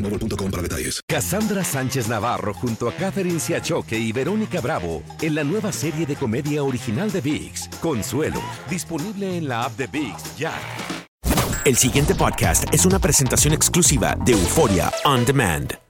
boostmobile.com para detalles. Cassandra Sánchez Navarro junto a Catherine Siachoque y Verónica Bravo en la nueva serie de comedia original de VIX, Consuelo, disponible en la app de VIX ya. El siguiente podcast es una presentación exclusiva de Euforia On Demand.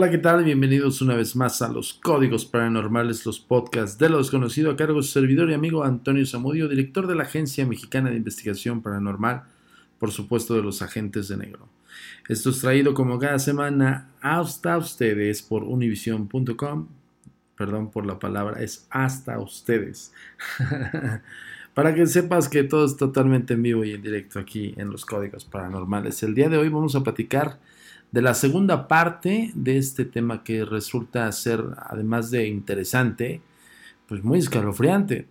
Hola, ¿qué tal? Bienvenidos una vez más a los Códigos Paranormales, los podcasts de lo desconocido a cargo de su servidor y amigo Antonio Zamudio, director de la Agencia Mexicana de Investigación Paranormal, por supuesto de los agentes de negro. Esto es traído como cada semana hasta ustedes por univision.com, perdón por la palabra, es hasta ustedes. Para que sepas que todo es totalmente en vivo y en directo aquí en los Códigos Paranormales. El día de hoy vamos a platicar de la segunda parte de este tema que resulta ser, además de interesante, pues muy escalofriante,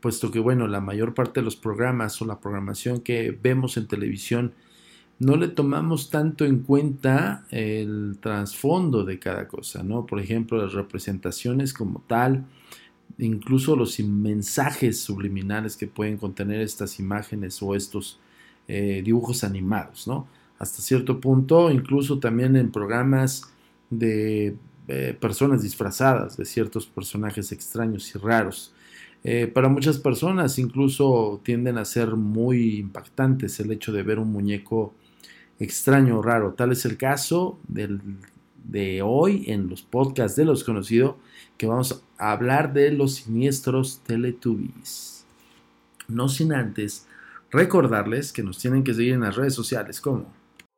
puesto que, bueno, la mayor parte de los programas o la programación que vemos en televisión no le tomamos tanto en cuenta el trasfondo de cada cosa, ¿no? Por ejemplo, las representaciones como tal, incluso los mensajes subliminales que pueden contener estas imágenes o estos eh, dibujos animados, ¿no? Hasta cierto punto, incluso también en programas de eh, personas disfrazadas de ciertos personajes extraños y raros. Eh, para muchas personas incluso tienden a ser muy impactantes el hecho de ver un muñeco extraño o raro. Tal es el caso de hoy en los podcasts de los conocidos que vamos a hablar de los siniestros Teletubbies. No sin antes recordarles que nos tienen que seguir en las redes sociales como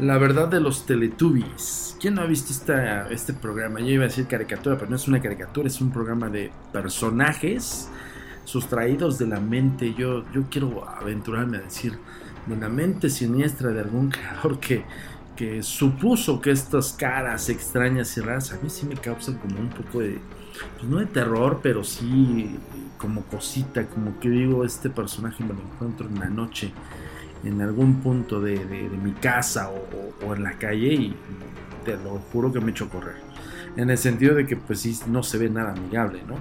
La verdad de los Teletubbies. ¿Quién no ha visto este programa? Yo iba a decir caricatura, pero no es una caricatura, es un programa de personajes sustraídos de la mente. Yo, yo quiero aventurarme a decir de la mente siniestra de algún creador que, que supuso que estas caras extrañas y raras a mí sí me causan como un poco de, pues no de terror, pero sí como cosita, como que digo, este personaje me lo encuentro en la noche en algún punto de, mi casa o, en la calle y te lo juro que me echo a correr. En el sentido de que pues sí, no se ve nada amigable, ¿no?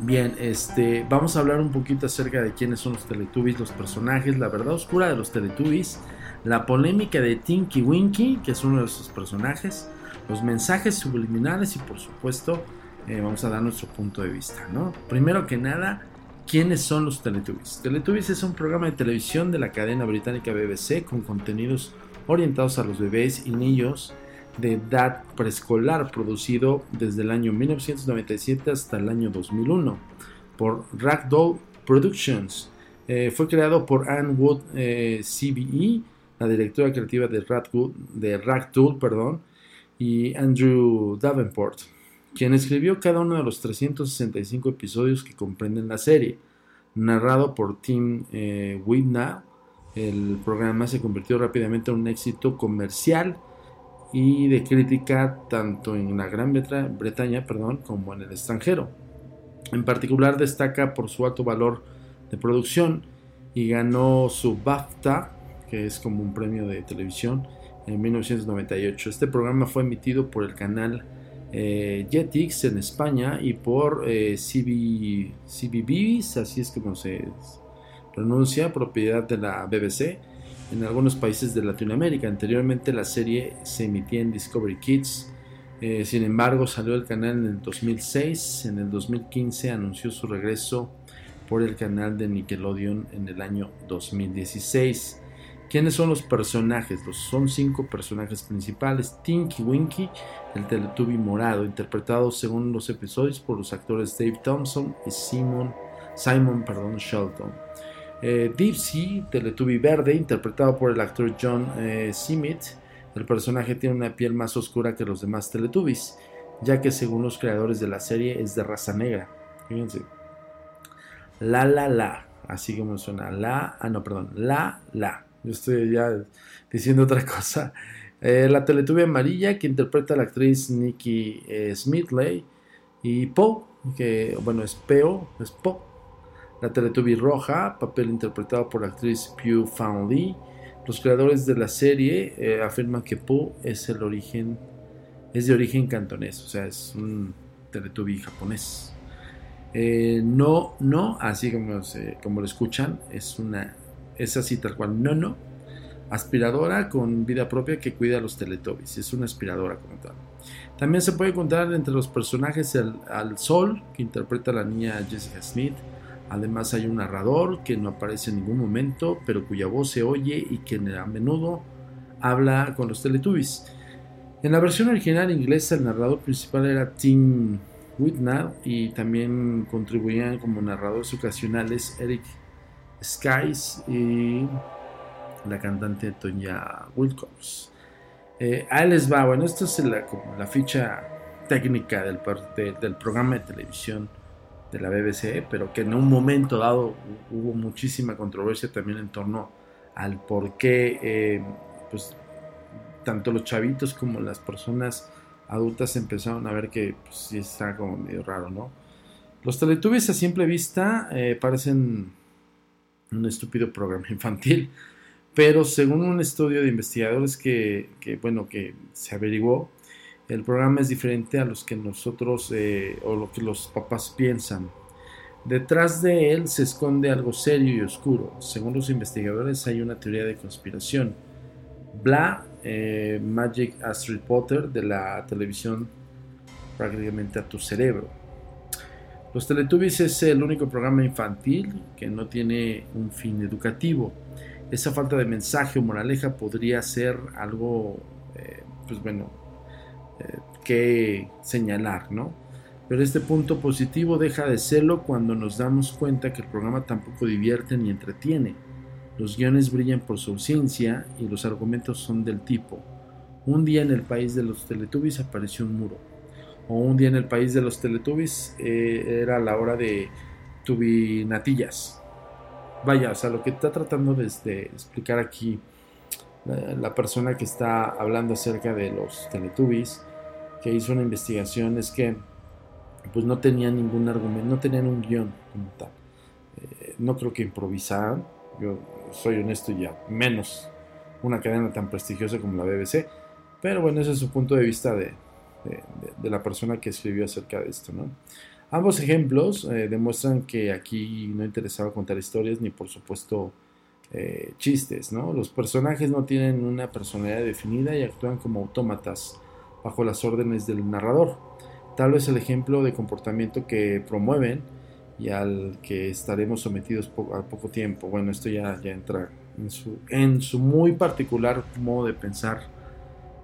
Bien, este, vamos a hablar un poquito acerca de quiénes son los Teletubbies, los personajes, la verdad oscura de los Teletubbies, la polémica de Tinky Winky, que es uno de sus personajes, los mensajes subliminales y por supuesto eh, vamos a dar nuestro punto de vista, ¿no? Primero que nada, ¿quiénes son los Teletubbies? Teletubbies es un programa de televisión de la cadena británica BBC con contenidos orientados a los bebés y niños de edad preescolar producido desde el año 1997 hasta el año 2001 por Ragdoll Productions. Eh, fue creado por Anne Wood eh, CBE, la directora creativa de, Ragdoll, perdón, y Andrew Davenport quien escribió cada uno de los 365 episodios que comprenden la serie. Narrado por Tim eh, el programa se convirtió rápidamente en un éxito comercial y de crítica tanto en la Gran Bretaña perdón, como en el extranjero. En particular destaca por su alto valor de producción y ganó su BAFTA, que es como un premio de televisión, en 1998. Este programa fue emitido por el canal eh, Jetix en España y por eh, así es como se pronuncia, propiedad de la BBC en algunos países de Latinoamérica. Anteriormente la serie se emitía en Discovery Kids, eh, sin embargo salió del canal en el 2006, en el 2015 anunció su regreso por el canal de Nickelodeon en el año 2016. ¿Quiénes son los personajes? Los, son cinco personajes principales. Tinky Winky, el Teletubby morado, interpretado según los episodios por los actores Dave Thompson y Simon, Simon perdón, Shelton. Eh, Dipsy, Teletubby verde, interpretado por el actor John eh, El personaje tiene una piel más oscura que los demás Teletubbies, ya que según los creadores de la serie es de raza negra. Fíjense. La la la, así como suena. La, ah no, perdón. La la. Yo estoy ya diciendo otra cosa. Eh, la Teletubby amarilla que interpreta la actriz Nikki eh, Smithley y Po, que bueno es Peo, es Po. La Teletubby roja, papel interpretado por la actriz Pew Fan Lee. Los creadores de la serie eh, afirman que Po es el origen, es de origen cantonés, o sea, es un Teletubby japonés. no, no, así como, como lo escuchan, es una es así tal cual. No, no. Aspiradora con vida propia que cuida a los Teletubbies. Es una aspiradora como tal. También se puede encontrar entre los personajes al Sol, que interpreta a la niña Jessica Smith. Además hay un narrador que no aparece en ningún momento, pero cuya voz se oye y que a menudo habla con los Teletubbies. En la versión original inglesa el narrador principal era Tim Whitnall y también contribuían como narradores ocasionales Eric Skies y la cantante Tonya Wilcox. Eh, ahí les va, bueno, esto es la, la ficha técnica del, del programa de televisión de la BBC, pero que en un momento dado hubo muchísima controversia también en torno al por qué, eh, pues, tanto los chavitos como las personas adultas empezaron a ver que pues, sí está como medio raro, ¿no? Los Teletubbies a simple vista eh, parecen un estúpido programa infantil. Pero según un estudio de investigadores que, bueno, que se averiguó, el programa es diferente a los que nosotros eh, o lo que los papás piensan. Detrás de él se esconde algo serio y oscuro. Según los investigadores hay una teoría de conspiración. Bla, eh, Magic Astrid Potter de la televisión prácticamente a tu cerebro. Los Teletubbies es el único programa infantil que no tiene un fin educativo. Esa falta de mensaje o moraleja podría ser algo, eh, pues bueno, eh, que señalar, ¿no? Pero este punto positivo deja de serlo cuando nos damos cuenta que el programa tampoco divierte ni entretiene. Los guiones brillan por su ausencia y los argumentos son del tipo, un día en el país de los Teletubbies apareció un muro o un día en el país de los Teletubbies eh, era la hora de tubinatillas. Vaya, o sea, lo que está tratando de, explicar aquí la, persona que está hablando acerca de los Teletubbies, que hizo una investigación, es que pues no tenían ningún argumento, no tenían un guion como tal. Eh, no creo que improvisaran, yo soy honesto, ya menos una cadena tan prestigiosa como la BBC. Pero bueno, ese es su punto de vista de, de, la persona que escribió acerca de esto, ¿no? Ambos ejemplos eh, demuestran que aquí no interesaba contar historias ni por supuesto eh, chistes, ¿no? Los personajes no tienen una personalidad definida y actúan como autómatas bajo las órdenes del narrador. Tal vez el ejemplo de comportamiento que promueven y al que estaremos sometidos a poco tiempo. Bueno, esto ya, ya entra en su, en su muy particular modo de pensar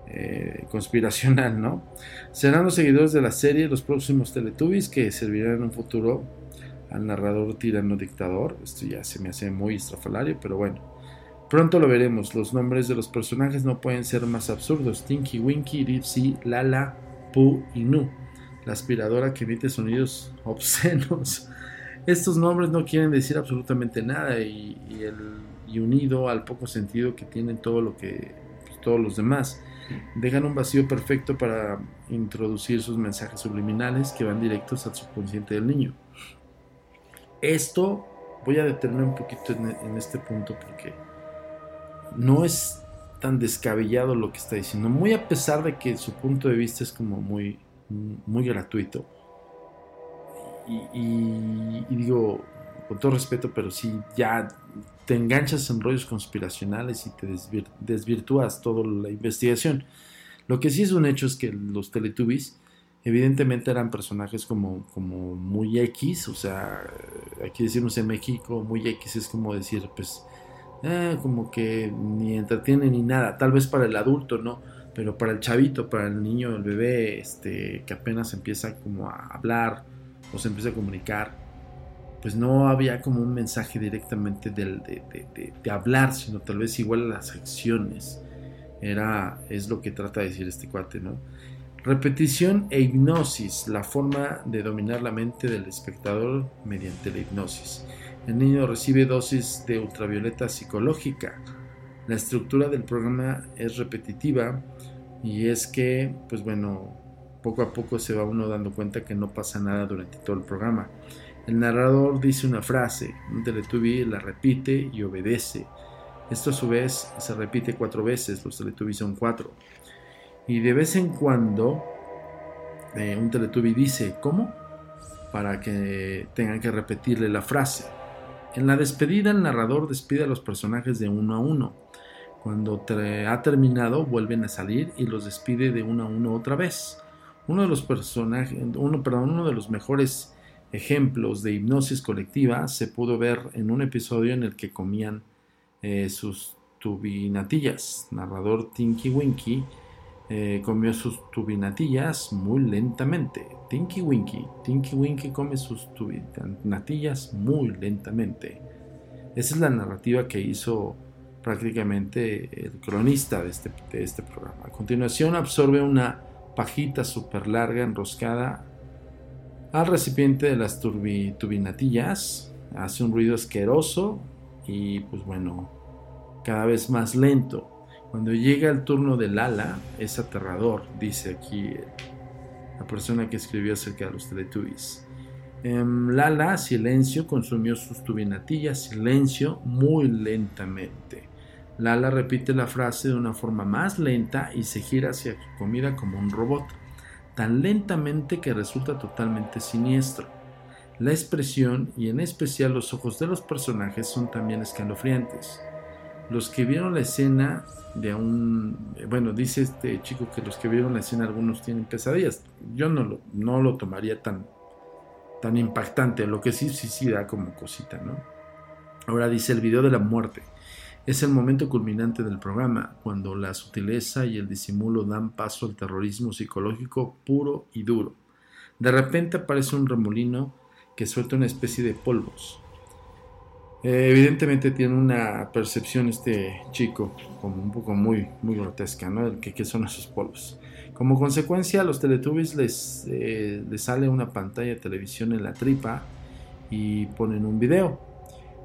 eh, conspiracional, ¿no? Serán los seguidores de la serie los próximos Teletubbies que servirán en un futuro al narrador tirano dictador. Esto ya se me hace muy estrafalario, pero bueno. Pronto lo veremos. Los nombres de los personajes no pueden ser más absurdos. Tinky Winky, Dipsy, Lala, Pooh y Nu. La aspiradora que emite sonidos obscenos. Estos nombres no quieren decir absolutamente nada y, unido al poco sentido que tienen todo lo que pues, todos los demás dejan un vacío perfecto para introducir sus mensajes subliminales que van directos al subconsciente del niño. Esto voy a detenerme un poquito en, este punto porque no es tan descabellado lo que está diciendo, muy a pesar de que su punto de vista es como muy, muy gratuito. Y, y digo, con todo respeto, pero si ya te enganchas en rollos conspiracionales y te desvirtúas toda la investigación. Lo que sí es un hecho es que los Teletubbies evidentemente eran personajes como, como muy X, o sea, aquí decimos en México, muy X es como decir, pues, eh, como que ni entretiene ni nada, tal vez para el adulto, ¿no? Pero para el chavito, para el niño, el bebé, este, que apenas empieza como a hablar o se empieza a comunicar, pues no había como un mensaje directamente de, hablar, sino tal vez igual las acciones. Era, es lo que trata de decir este cuate, ¿no? Repetición e hipnosis, la forma de dominar la mente del espectador mediante la hipnosis. El niño recibe dosis de ultravioleta psicológica. La estructura del programa es repetitiva y es que, pues bueno, poco a poco se va uno dando cuenta que no pasa nada durante todo el programa. El narrador dice una frase, un Teletubby la repite y obedece. Esto a su vez se repite cuatro veces, los Teletubbies son cuatro. Y de vez en cuando eh, un Teletubby dice, ¿cómo? Para que tengan que repetirle la frase. En la despedida el narrador despide a los personajes de uno a uno. Cuando ha terminado vuelven a salir y los despide de uno a uno otra vez. Uno de los personajes, uno, perdón, uno de los mejores ejemplos de hipnosis colectiva se pudo ver en un episodio en el que comían eh, sus tubinatillas. Narrador Tinky Winky eh, comió sus tubinatillas muy lentamente. Tinky Winky, Tinky Winky come sus tubinatillas muy lentamente. Esa es la narrativa que hizo prácticamente el cronista de este, de este programa. A continuación absorbe una pajita súper larga enroscada al recipiente de las turbinatillas. Hace un ruido asqueroso y pues bueno, cada vez más lento. Cuando llega el turno del ala, es aterrador, dice aquí la persona que escribió acerca de los Teletubbies. Em, Lala, silencio, consumió sus tubinatillas, silencio, muy lentamente. Lala repite la frase de una forma más lenta y se gira hacia su comida como un robot tan lentamente que resulta totalmente siniestro. La expresión y en especial los ojos de los personajes son también escalofriantes. Los que vieron la escena de un... Bueno, dice este chico que los que vieron la escena algunos tienen pesadillas. Yo no lo, no lo tomaría tan, tan impactante. Lo que sí, sí, sí da como cosita, ¿no? Ahora dice el video de la muerte. Es el momento culminante del programa, cuando la sutileza y el disimulo dan paso al terrorismo psicológico puro y duro. De repente aparece un remolino que suelta una especie de polvos. Eh, evidentemente tiene una percepción este chico como un poco muy, muy grotesca, ¿no? El que, ¿Qué son esos polvos? Como consecuencia, a los Teletubbies les, eh, les sale una pantalla de televisión en la tripa y ponen un video.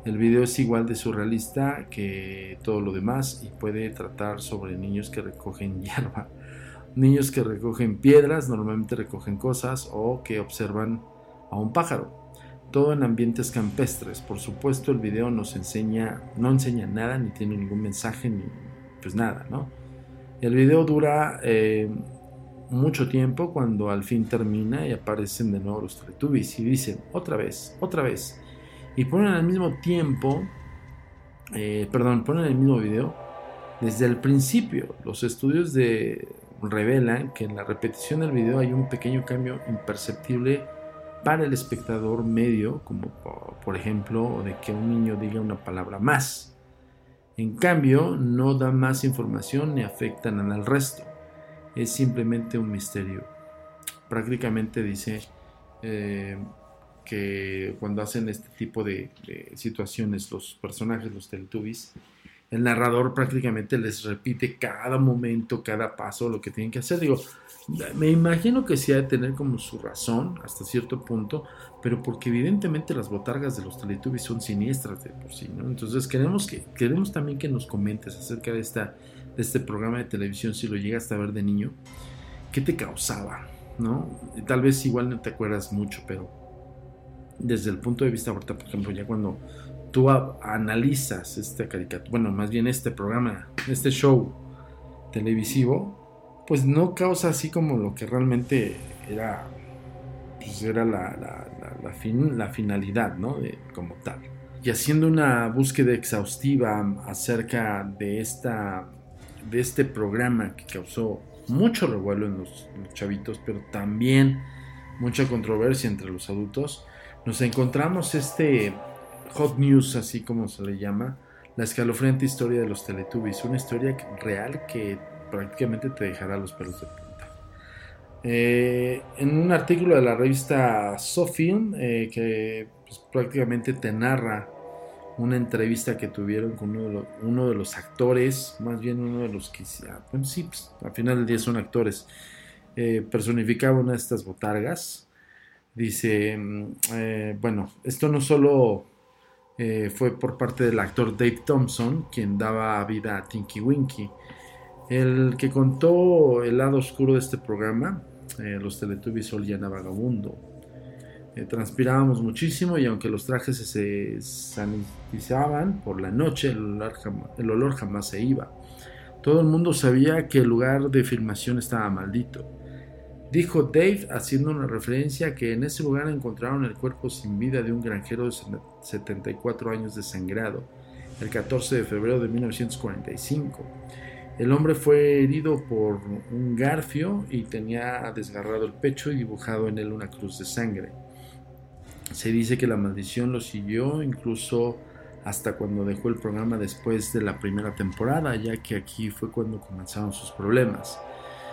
El video es igual de surrealista que todo lo demás y puede tratar sobre niños que recogen hierba, niños que recogen piedras, normalmente recogen cosas o que observan a un pájaro. todo en ambientes campestres. Por supuesto, el video nos enseña, no enseña nada, ni tiene ningún mensaje, ni pues nada, ¿no? El video dura eh, mucho tiempo cuando al fin termina y aparecen de nuevo los Teletubbies y dicen otra vez, otra vez. Y ponen al mismo tiempo, eh, perdón, ponen el mismo video desde el principio. Los estudios de, revelan que en la repetición del video hay un pequeño cambio imperceptible para el espectador medio, como por ejemplo de que un niño diga una palabra más. En cambio, no da más información ni afectan al resto. Es simplemente un misterio. Prácticamente dice eh, que cuando hacen este tipo de, de, situaciones los personajes, los Teletubbies, el narrador prácticamente les repite cada momento, cada paso, lo que tienen que hacer. Digo, me imagino que sí ha de tener como su razón hasta cierto punto, pero porque evidentemente las botargas de los Teletubbies son siniestras de por sí, ¿no? Entonces queremos, que, queremos también que nos comentes acerca de, esta, de este programa de televisión, si lo llegaste a ver de niño, ¿qué te causaba? ¿No? Tal vez igual no te acuerdas mucho, pero desde el punto de vista ahorita, por ejemplo, ya cuando tú analizas este caricatura, bueno, más bien este programa, este show televisivo, pues no causa así como lo que realmente era, pues era la, la, la, fin, la finalidad, ¿no? De, como tal. Y haciendo una búsqueda exhaustiva acerca de, esta, de este programa que causó mucho revuelo en los, los chavitos, pero también mucha controversia entre los adultos, nos encontramos este Hot News, así como se le llama, la escalofriante historia de los Teletubbies, una historia real que prácticamente te dejará los pelos de punta. Eh, en un artículo de la revista SoFilm, eh, que pues, prácticamente te narra una entrevista que tuvieron con uno de, los, actores, más bien uno de los que, ah, bueno, sí, pues, al final del día son actores, eh, personificaba una de estas botargas. Dice, mm, eh, bueno, esto no solo eh, fue por parte del actor Dave Thompson, quien daba vida a Tinky Winky. El que contó el lado oscuro de este programa, eh, los Teletubbies solían a vagabundo. Transpirábamos muchísimo y aunque los trajes se sanitizaban por la noche, el olor jamás se iba. Todo el mundo sabía que el lugar de filmación estaba maldito. Dijo Dave haciendo una referencia que en ese lugar encontraron el cuerpo sin vida de un granjero de 74 años desangrado, el 14 de febrero de 1945. El hombre fue herido por un garfio y tenía desgarrado el pecho y dibujado en él una cruz de sangre. Se dice que la maldición lo siguió incluso hasta cuando dejó el programa después de la primera temporada, ya que aquí fue cuando comenzaron sus problemas.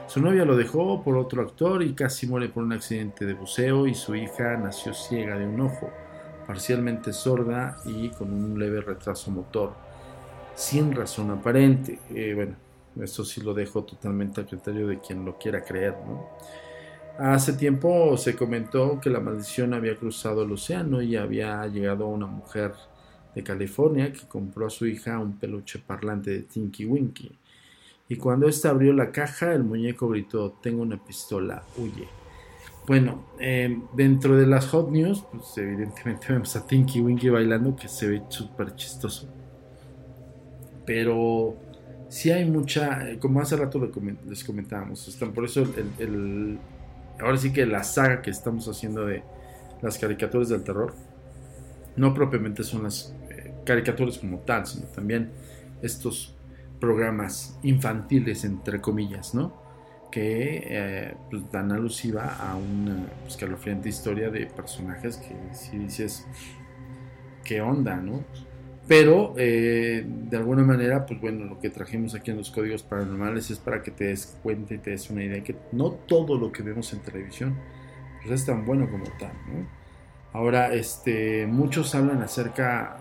Su novia lo dejó por otro actor y casi muere por un accidente de buceo y su hija nació ciega de un ojo, parcialmente sorda y con un leve retraso motor, sin razón aparente. Eh, bueno, esto sí lo dejo totalmente a criterio de quien lo quiera creer. Hace tiempo se comentó que la maldición había cruzado el océano y había llegado una mujer de California que compró a su hija un peluche parlante de Tinky Winky y cuando ésta abrió la caja, el muñeco gritó, tengo una pistola, huye. Bueno, eh, dentro de las hot news, pues evidentemente vemos a Tinky Winky bailando, que se ve súper chistoso. Pero sí hay mucha, eh, como hace rato les comentábamos, están por eso el, ahora sí que la saga que estamos haciendo de las caricaturas del terror, no propiamente son las eh, caricaturas como tal, sino también estos programas infantiles, entre comillas, ¿no? Que eh, pues, dan alusiva a una escalofriante historia de personajes que si dices, ¿qué onda, no? Pero eh, de alguna manera, pues bueno, lo que trajimos aquí en los códigos paranormales es para que te des cuenta y te des una idea que no todo lo que vemos en televisión pues, es tan bueno como tal, ¿no? Ahora, este, muchos hablan acerca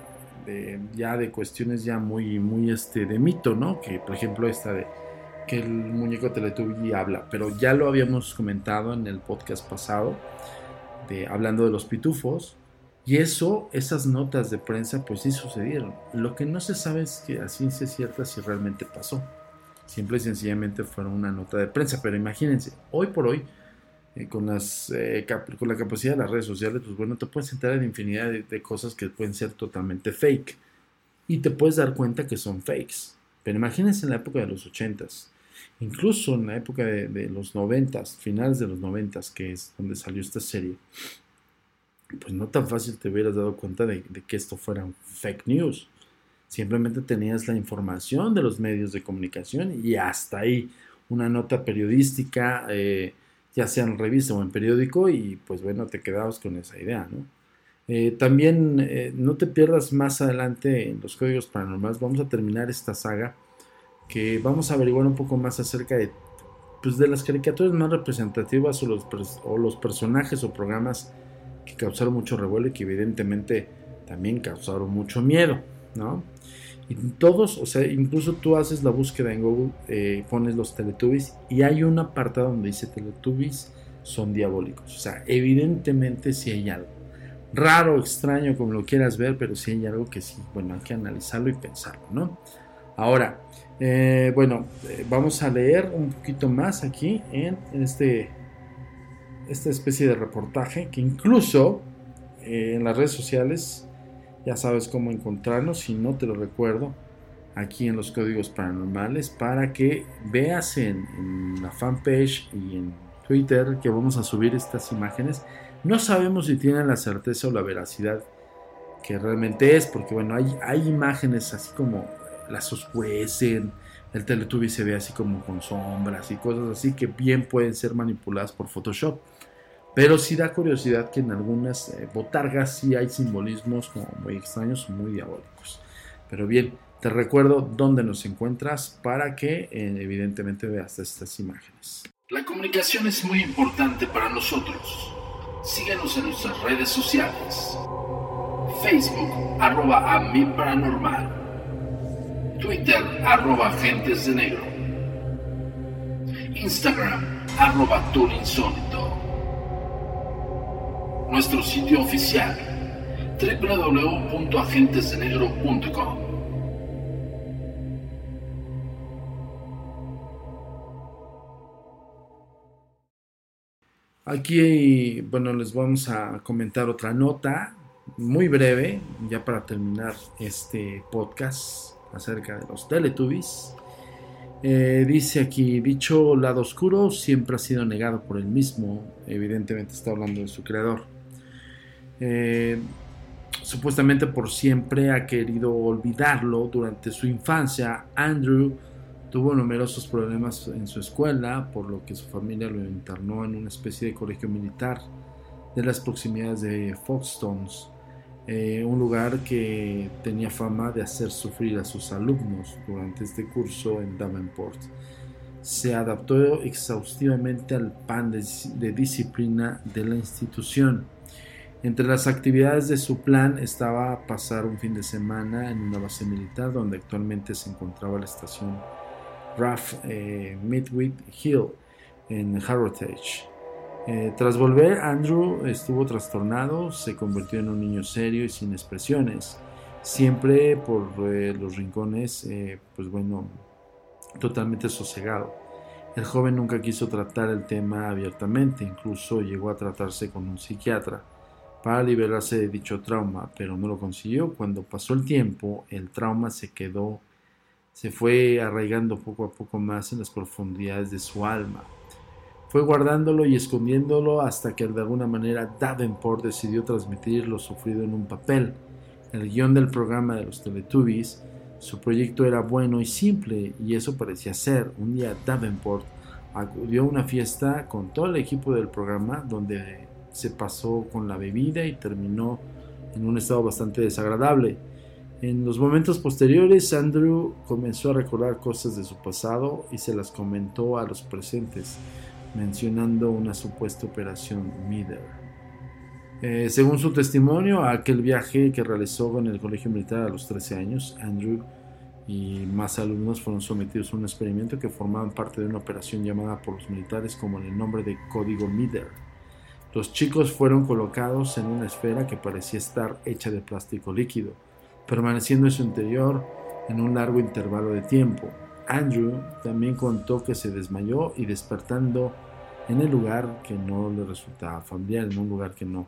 ya de cuestiones ya muy, muy este, de mito, ¿no? Que por ejemplo esta de que el muñeco Teletubby habla, pero ya lo habíamos comentado en el podcast pasado, de, hablando de los pitufos, y eso, esas notas de prensa, pues sí sucedieron. Lo que no se sabe es que a ciencia cierta si realmente pasó. Simple y sencillamente fueron una nota de prensa, pero imagínense, hoy por hoy, eh, con, las, eh, con la capacidad de las redes sociales, pues bueno, te puedes enterar de infinidad de, cosas que pueden ser totalmente fake. Y te puedes dar cuenta que son fakes. Pero imagínense en la época de los 80s, incluso en la época de, los 90s, finales de los 90s, que es donde salió esta serie, pues no tan fácil te hubieras dado cuenta de, que esto fueran fake news. Simplemente tenías la información de los medios de comunicación y hasta ahí una nota periodística. Eh, ya sea en revista o en periódico, y pues bueno, te quedabas con esa idea, ¿no? Eh, también eh, no te pierdas más adelante en los códigos paranormales, vamos a terminar esta saga, que vamos a averiguar un poco más acerca de, pues, de las caricaturas más representativas o los, o los personajes o programas que causaron mucho revuelo y que evidentemente también causaron mucho miedo, ¿no? Y todos, o sea, incluso tú haces la búsqueda en Google, eh, pones los Teletubbies y hay un apartado donde dice Teletubbies son diabólicos. O sea, evidentemente si hay algo. Raro, extraño, como lo quieras ver, pero si hay algo que sí, bueno, hay que analizarlo y pensarlo, ¿no? Ahora, eh, bueno, eh, vamos a leer un poquito más aquí en, este, esta especie de reportaje que incluso en las redes sociales ya sabes cómo encontrarnos, si no te lo recuerdo, aquí en los códigos paranormales, para que veas en, la fanpage y en Twitter que vamos a subir estas imágenes. No sabemos si tienen la certeza o la veracidad que realmente es, porque bueno, hay, imágenes así como las oscurecen, el Teletubby se ve así como con sombras y cosas así que bien pueden ser manipuladas por Photoshop. Pero sí da curiosidad que en algunas eh, botargas sí hay simbolismos como muy extraños, muy diabólicos. Pero bien, te recuerdo dónde nos encuentras para que eh, evidentemente veas estas imágenes. La comunicación es muy importante para nosotros. Síguenos en nuestras redes sociales. Facebook, arroba a paranormal. Twitter, arroba agentes de negro. Instagram, arroba insólito nuestro sitio oficial www.agentesdenegro.com. Aquí, bueno, les vamos a comentar otra nota muy breve, ya para terminar este podcast acerca de los Teletubbies. Eh, dice aquí, dicho lado oscuro siempre ha sido negado por él mismo, evidentemente está hablando de su creador. Eh, supuestamente por siempre ha querido olvidarlo. Durante su infancia, Andrew tuvo numerosos problemas en su escuela, por lo que su familia lo internó en una especie de colegio militar de las proximidades de Foxstones, eh, un lugar que tenía fama de hacer sufrir a sus alumnos durante este curso en Davenport. Se adaptó exhaustivamente al pan de disciplina de la institución entre las actividades de su plan estaba pasar un fin de semana en una base militar donde actualmente se encontraba la estación RAF eh, Hill en Heritage. Eh, tras volver, Andrew estuvo trastornado, se convirtió en un niño serio y sin expresiones, siempre por eh, los rincones, eh, pues bueno, totalmente sosegado. El joven nunca quiso tratar el tema abiertamente, incluso llegó a tratarse con un psiquiatra para liberarse de dicho trauma, pero no lo consiguió. Cuando pasó el tiempo, el trauma se quedó, se fue arraigando poco a poco más en las profundidades de su alma. Fue guardándolo y escondiéndolo hasta que de alguna manera Davenport decidió transmitir lo sufrido en un papel. El guion del programa de los Teletubbies, su proyecto era bueno y simple, y eso parecía ser. Un día Davenport acudió a una fiesta con todo el equipo del programa donde se pasó con la bebida y terminó en un estado bastante desagradable. En los momentos posteriores, Andrew comenzó a recordar cosas de su pasado y se las comentó a los presentes, mencionando una supuesta operación Mider. Eh, según su testimonio, aquel viaje que realizó con el colegio militar a los 13 años, Andrew y más alumnos fueron sometidos a un experimento que formaban parte de una operación llamada por los militares como el nombre de Código Mider. Los chicos fueron colocados en una esfera que parecía estar hecha de plástico líquido, permaneciendo en su interior en un largo intervalo de tiempo. Andrew también contó que se desmayó y despertando en el lugar que no le resultaba familiar, en un lugar que no.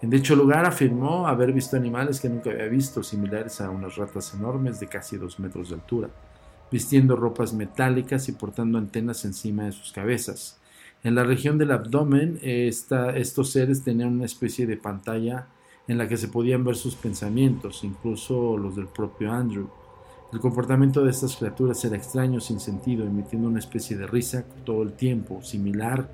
En dicho lugar afirmó haber visto animales que nunca había visto, similares a unas ratas enormes de casi dos metros de altura, vistiendo ropas metálicas y portando antenas encima de sus cabezas. En la región del abdomen, estos seres tenían una especie de pantalla en la que se podían ver sus pensamientos, incluso los del propio Andrew. El comportamiento de estas criaturas era extraño, sin sentido, emitiendo una especie de risa todo el tiempo, similar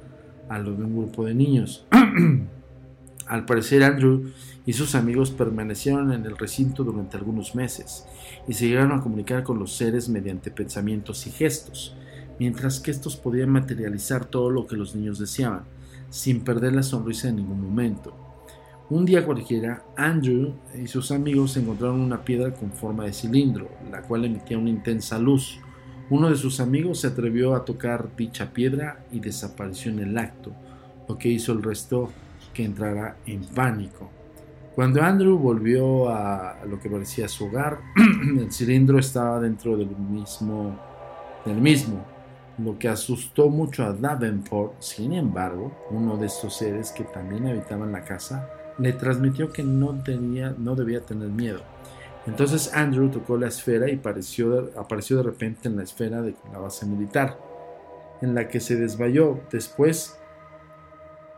a lo de un grupo de niños. Al parecer Andrew y sus amigos permanecieron en el recinto durante algunos meses y se llegaron a comunicar con los seres mediante pensamientos y gestos, mientras que estos podían materializar todo lo que los niños deseaban, sin perder la sonrisa en ningún momento. Un día cualquiera, Andrew y sus amigos encontraron una piedra con forma de cilindro, la cual emitía una intensa luz. Uno de sus amigos se atrevió a tocar dicha piedra y desapareció en el acto, lo que hizo el resto que entrara en pánico. Cuando Andrew volvió a lo que parecía su hogar, el cilindro estaba dentro del mismo, del mismo, lo que asustó mucho a Davenport. Sin embargo, uno de estos seres que también habitaban la casa le transmitió que no, tenía, no debía tener miedo. Entonces Andrew tocó la esfera y apareció, apareció de repente en la esfera de la base militar, en la que se desmayó. Después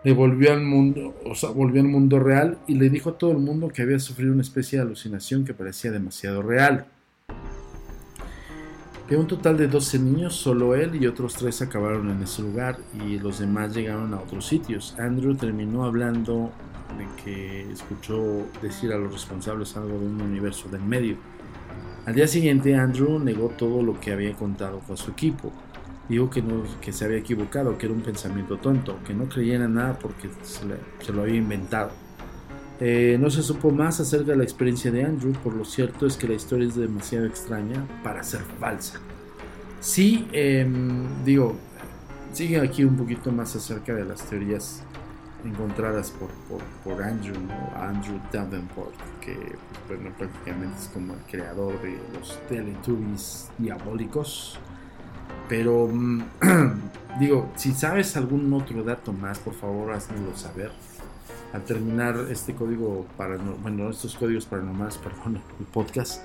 le volvió al mundo, o volvió al mundo real y le dijo a todo el mundo que había sufrido una especie de alucinación que parecía demasiado real. De un total de 12 niños, solo él y otros tres acabaron en ese lugar y los demás llegaron a otros sitios. Andrew terminó hablando de que escuchó decir a los responsables algo de un universo del medio. Al día siguiente Andrew negó todo lo que había contado con su equipo. Dijo que, no, que se había equivocado, que era un pensamiento tonto, que no creyera nada porque se, lo había inventado. Eh, no se supo más acerca de la experiencia de Andrew, por lo cierto es que la historia es demasiado extraña para ser falsa. Sí, em, digo, sigue aquí un poquito más acerca de las teorías encontradas por, por, Andrew, Andrew Davenport, que pues, bueno, prácticamente es como el creador de los Teletubbies diabólicos. Pero mm, digo, si sabes algún otro dato más, por favor házmelo saber. Al terminar este código para bueno, estos códigos paranormales, perdón, el podcast,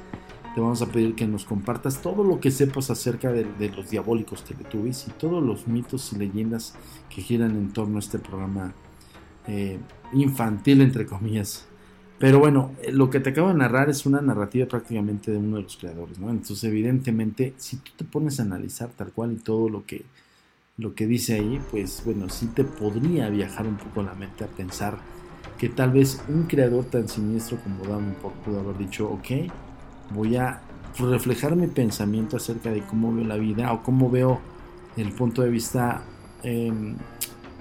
te vamos a pedir que nos compartas todo lo que sepas acerca de, los diabólicos Teletubbies y todos los mitos y leyendas que giran en torno a este programa eh, infantil, entre comillas. Pero bueno, eh, lo que te acabo de narrar es una narrativa prácticamente de uno de los creadores, ¿no? Entonces, evidentemente, si tú te pones a analizar tal cual y todo lo que, lo que dice ahí, pues bueno, sí te podría viajar un poco la mente a pensar que tal vez un creador tan siniestro como Davenport pudo haber dicho, ok, voy a reflejar mi pensamiento acerca de cómo veo la vida o cómo veo el punto de vista em,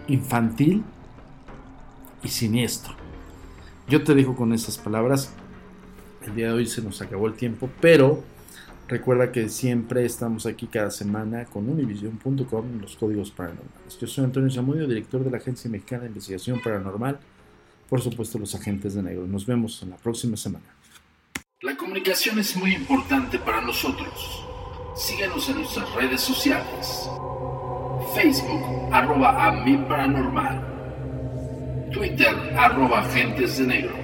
infantil y siniestro. Yo te digo con esas palabras, el día de hoy se nos acabó el tiempo, pero recuerda que siempre estamos aquí cada semana con univision.com los códigos paranormales. Yo soy Antonio Zamudio, director de la Agencia Mexicana de Investigación Paranormal, por supuesto los agentes de negro. Nos vemos en la próxima semana. La comunicación es muy importante para nosotros. Síguenos en nuestras redes sociales. Facebook, arroba a mi paranormal. Twitter, arroba Agentes de Negro.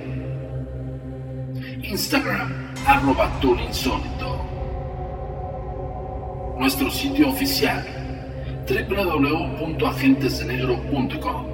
Instagram, arroba Insólito. Nuestro sitio oficial, www.agentesdenegro.com.